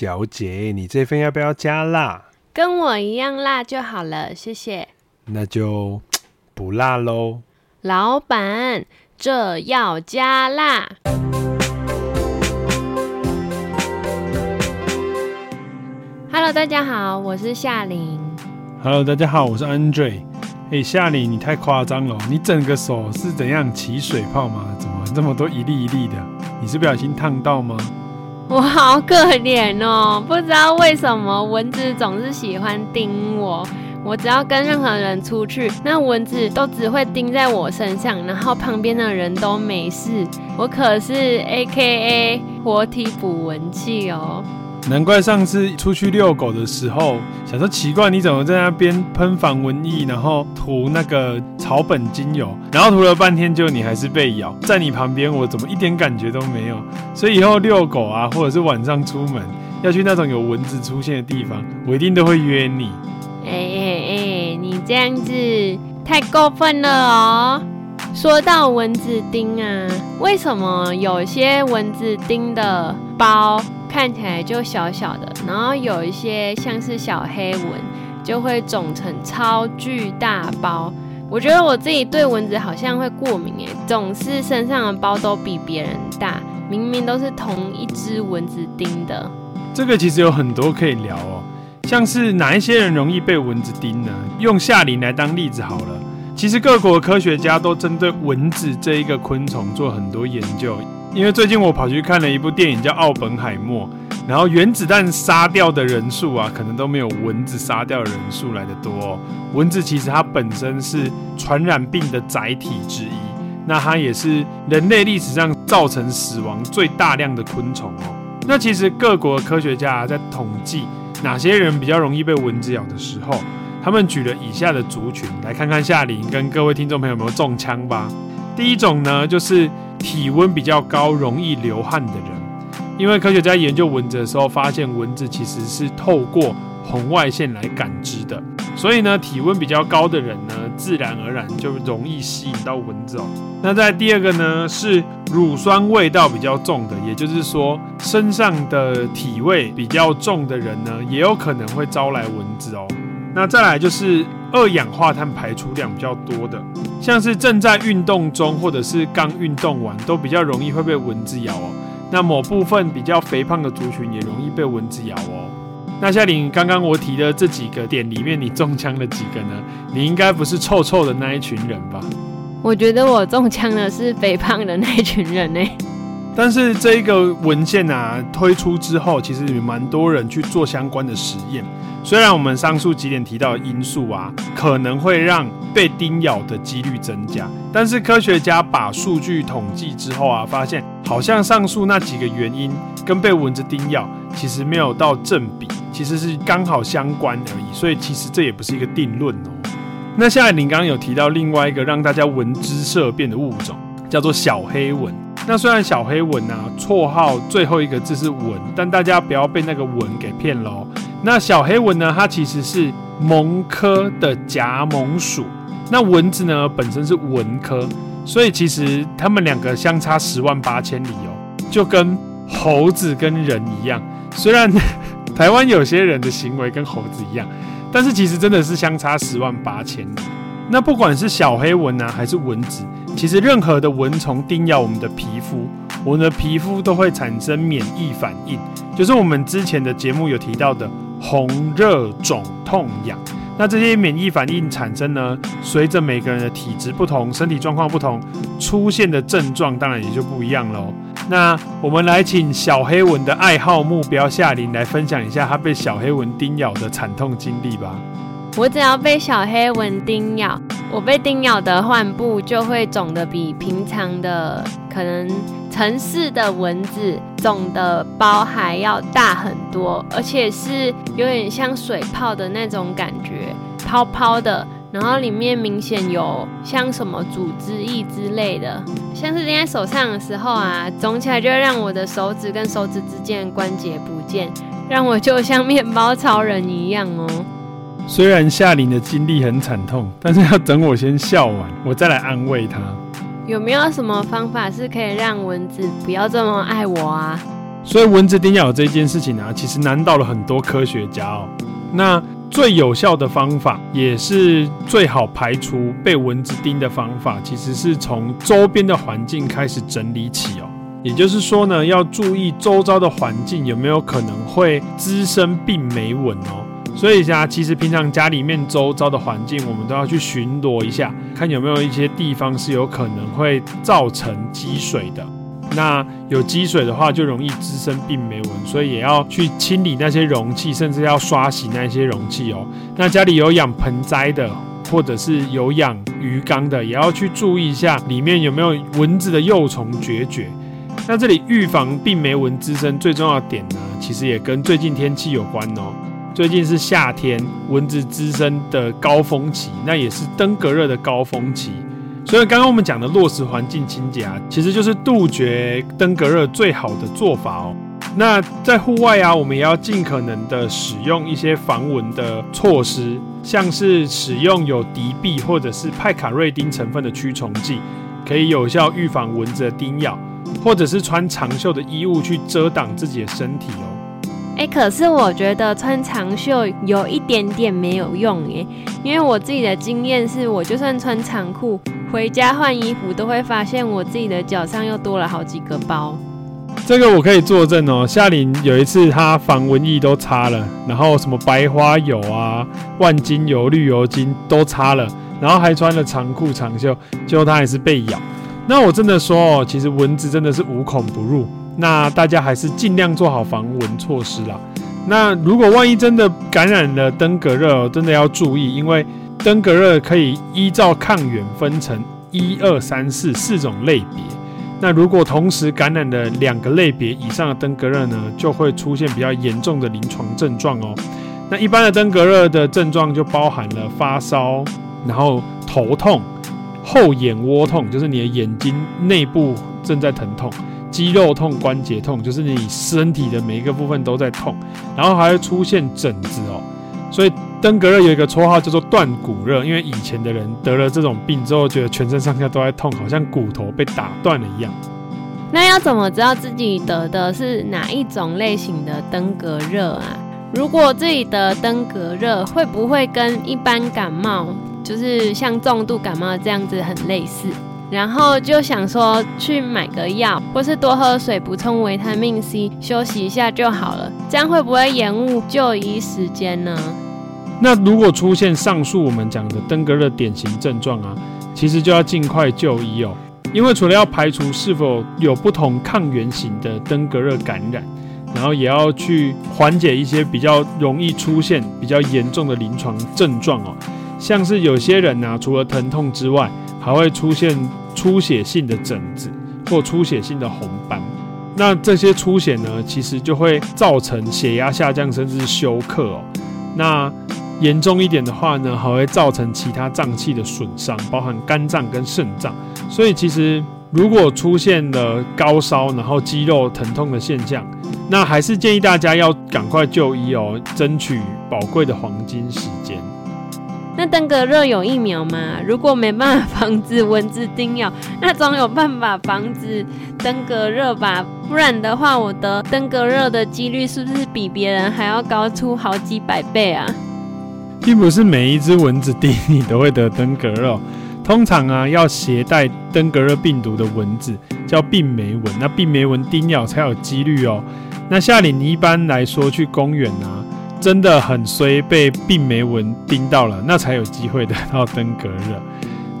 小姐，你这份要不要加辣？跟我一样辣就好了，谢谢。那就不辣喽。老板，这要加辣。Hello，大家好，我是夏琳。Hello，大家好，我是 Andre。哎，夏琳，你太夸张了，你整个手是怎样起水泡吗？怎么这么多一粒一粒的？你是不小心烫到吗？我好可怜哦，不知道为什么蚊子总是喜欢叮我。我只要跟任何人出去，那蚊子都只会叮在我身上，然后旁边的人都没事。我可是 AKA 活体捕蚊器哦。难怪上次出去遛狗的时候，想说奇怪，你怎么在那边喷防蚊液，然后涂那个草本精油，然后涂了半天，就你还是被咬。在你旁边，我怎么一点感觉都没有？所以以后遛狗啊，或者是晚上出门要去那种有蚊子出现的地方，我一定都会约你。哎哎哎，你这样子太过分了哦！说到蚊子叮啊，为什么有些蚊子叮的包？看起来就小小的，然后有一些像是小黑蚊，就会肿成超巨大包。我觉得我自己对蚊子好像会过敏诶，总是身上的包都比别人大，明明都是同一只蚊子叮的。这个其实有很多可以聊哦，像是哪一些人容易被蚊子叮呢？用夏琳来当例子好了。其实各国科学家都针对蚊子这一个昆虫做很多研究。因为最近我跑去看了一部电影叫《奥本海默》，然后原子弹杀掉的人数啊，可能都没有蚊子杀掉的人数来的多哦。蚊子其实它本身是传染病的载体之一，那它也是人类历史上造成死亡最大量的昆虫哦。那其实各国科学家，在统计哪些人比较容易被蚊子咬的时候，他们举了以下的族群，来看看夏琳跟各位听众朋友有没有中枪吧。第一种呢，就是。体温比较高、容易流汗的人，因为科学家研究蚊子的时候，发现蚊子其实是透过红外线来感知的，所以呢，体温比较高的人呢，自然而然就容易吸引到蚊子哦。那在第二个呢，是乳酸味道比较重的，也就是说，身上的体味比较重的人呢，也有可能会招来蚊子哦。那再来就是二氧化碳排出量比较多的，像是正在运动中或者是刚运动完，都比较容易会被蚊子咬哦。那某部分比较肥胖的族群也容易被蚊子咬哦。那夏玲，刚刚我提的这几个点里面，你中枪了几个呢？你应该不是臭臭的那一群人吧？我觉得我中枪的是肥胖的那一群人呢。但是这一个文献啊推出之后，其实有蛮多人去做相关的实验。虽然我们上述几点提到的因素啊，可能会让被叮咬的几率增加，但是科学家把数据统计之后啊，发现好像上述那几个原因跟被蚊子叮咬其实没有到正比，其实是刚好相关而已。所以其实这也不是一个定论哦。那夏琳刚刚有提到另外一个让大家闻之色变的物种，叫做小黑蚊。那虽然小黑蚊啊，绰号最后一个字是蚊，但大家不要被那个蚊给骗喽。那小黑蚊呢，它其实是蠓科的夹蠓属。那蚊子呢，本身是蚊科，所以其实它们两个相差十万八千里哦，就跟猴子跟人一样。虽然 台湾有些人的行为跟猴子一样，但是其实真的是相差十万八千里。那不管是小黑蚊啊，还是蚊子，其实任何的蚊虫叮咬我们的皮肤，我们的皮肤都会产生免疫反应，就是我们之前的节目有提到的红、热、肿、痛、痒。那这些免疫反应产生呢，随着每个人的体质不同、身体状况不同，出现的症状当然也就不一样喽。那我们来请小黑蚊的爱好目标夏琳来分享一下她被小黑蚊叮咬的惨痛经历吧。我只要被小黑蚊叮咬，我被叮咬的患部就会肿得比平常的可能城市的蚊子肿的包还要大很多，而且是有点像水泡的那种感觉，泡泡的，然后里面明显有像什么组织液之类的，像是捏在手上的时候啊，肿起来就会让我的手指跟手指之间的关节不见，让我就像面包超人一样哦。虽然夏琳的经历很惨痛，但是要等我先笑完，我再来安慰她。有没有什么方法是可以让蚊子不要这么爱我啊？所以蚊子叮咬这件事情啊，其实难倒了很多科学家哦。那最有效的方法，也是最好排除被蚊子叮的方法，其实是从周边的环境开始整理起哦。也就是说呢，要注意周遭的环境有没有可能会滋生病媒蚊哦。所以啊，其实平常家里面周遭的环境，我们都要去巡逻一下，看有没有一些地方是有可能会造成积水的。那有积水的话，就容易滋生病媒蚊，所以也要去清理那些容器，甚至要刷洗那些容器哦。那家里有养盆栽的，或者是有养鱼缸的，也要去注意一下里面有没有蚊子的幼虫孑孓。那这里预防病媒蚊滋生最重要的点呢，其实也跟最近天气有关哦。最近是夏天，蚊子滋生的高峰期，那也是登革热的高峰期。所以刚刚我们讲的落实环境清洁啊，其实就是杜绝登革热最好的做法哦。那在户外啊，我们也要尽可能的使用一些防蚊的措施，像是使用有敌避或者是派卡瑞丁成分的驱虫剂，可以有效预防蚊子的叮咬，或者是穿长袖的衣物去遮挡自己的身体哦。哎，可是我觉得穿长袖有一点点没有用耶，因为我自己的经验是，我就算穿长裤回家换衣服，都会发现我自己的脚上又多了好几个包。这个我可以作证哦，夏琳有一次她防蚊液都擦了，然后什么白花油啊、万金油、绿油精都擦了，然后还穿了长裤长袖，结果她还是被咬。那我真的说哦，其实蚊子真的是无孔不入。那大家还是尽量做好防蚊措施啦。那如果万一真的感染了登革热，真的要注意，因为登革热可以依照抗原分成一二三四四种类别。那如果同时感染了两个类别以上的登革热呢，就会出现比较严重的临床症状哦。那一般的登革热的症状就包含了发烧，然后头痛、后眼窝痛，就是你的眼睛内部正在疼痛。肌肉痛、关节痛，就是你身体的每一个部分都在痛，然后还会出现疹子哦。所以登革热有一个绰号叫做断骨热，因为以前的人得了这种病之后，觉得全身上下都在痛，好像骨头被打断了一样。那要怎么知道自己得的是哪一种类型的登革热啊？如果自己得登革热，会不会跟一般感冒，就是像重度感冒这样子很类似？然后就想说去买个药，或是多喝水补充维他命 C，休息一下就好了。这样会不会延误就医时间呢？那如果出现上述我们讲的登革热典型症状啊，其实就要尽快就医哦。因为除了要排除是否有不同抗原型的登革热感染，然后也要去缓解一些比较容易出现比较严重的临床症状哦。像是有些人呢、啊，除了疼痛之外，还会出现出血性的疹子或出血性的红斑，那这些出血呢，其实就会造成血压下降，甚至休克哦。那严重一点的话呢，还会造成其他脏器的损伤，包含肝脏跟肾脏。所以其实如果出现了高烧，然后肌肉疼痛的现象，那还是建议大家要赶快就医哦，争取宝贵的黄金时间。那登革热有疫苗吗？如果没办法防止蚊子叮咬，那总有办法防止登革热吧？不然的话，我得登革热的几率是不是比别人还要高出好几百倍啊？并不是每一只蚊子叮你都会得登革热，通常啊，要携带登革热病毒的蚊子叫病媒蚊，那病媒蚊叮咬才有几率哦。那夏琳，你一般来说去公园啊？真的很衰，被病媒蚊叮到了，那才有机会得到登革热。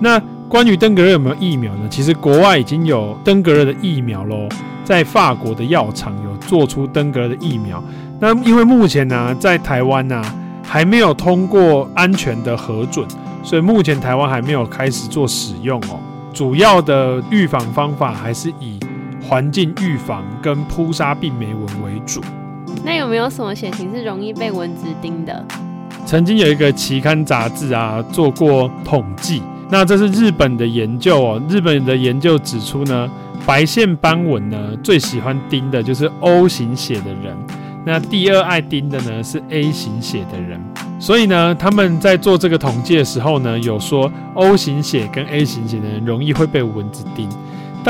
那关于登革热有没有疫苗呢？其实国外已经有登革热的疫苗喽，在法国的药厂有做出登革热的疫苗。那因为目前呢、在台湾呢、还没有通过安全的核准，所以目前台湾还没有开始做使用哦。主要的预防方法还是以环境预防跟扑杀病媒蚊为主。那有没有什么血型是容易被蚊子叮的？曾经有一个期刊杂志啊做过统计，那这是日本的研究哦。日本的研究指出呢，白线斑蚊呢最喜欢叮的就是 O 型血的人，那第二爱叮的呢是 A 型血的人。所以呢，他们在做这个统计的时候呢，有说 O 型血跟 A 型血的人容易会被蚊子叮。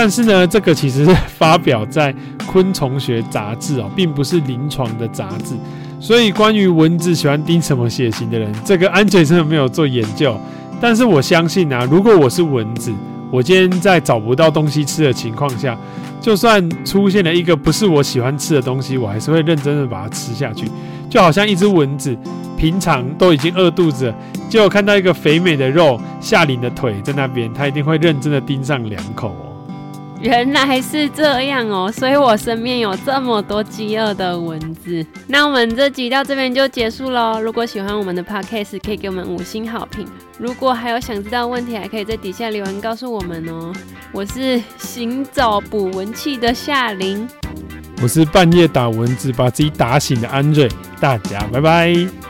但是呢，这个其实是发表在昆虫学杂志哦，并不是临床的杂志。所以关于蚊子喜欢叮什么血型的人，这个安全真的没有做研究。但是我相信啊，如果我是蚊子，我今天在找不到东西吃的情况下，就算出现了一个不是我喜欢吃的东西，我还是会认真的把它吃下去。就好像一只蚊子，平常都已经饿肚子了，结果看到一个肥美的肉，夏琳的腿在那边，它一定会认真的叮上两口哦。原来是这样哦，所以我身边有这么多饥饿的蚊子。那我们这集到这边就结束喽。如果喜欢我们的 podcast，可以给我们五星好评。如果还有想知道的问题，还可以在底下留言告诉我们哦。我是行走捕蚊器的夏琳，我是半夜打蚊子把自己打醒的安瑞。大家拜拜。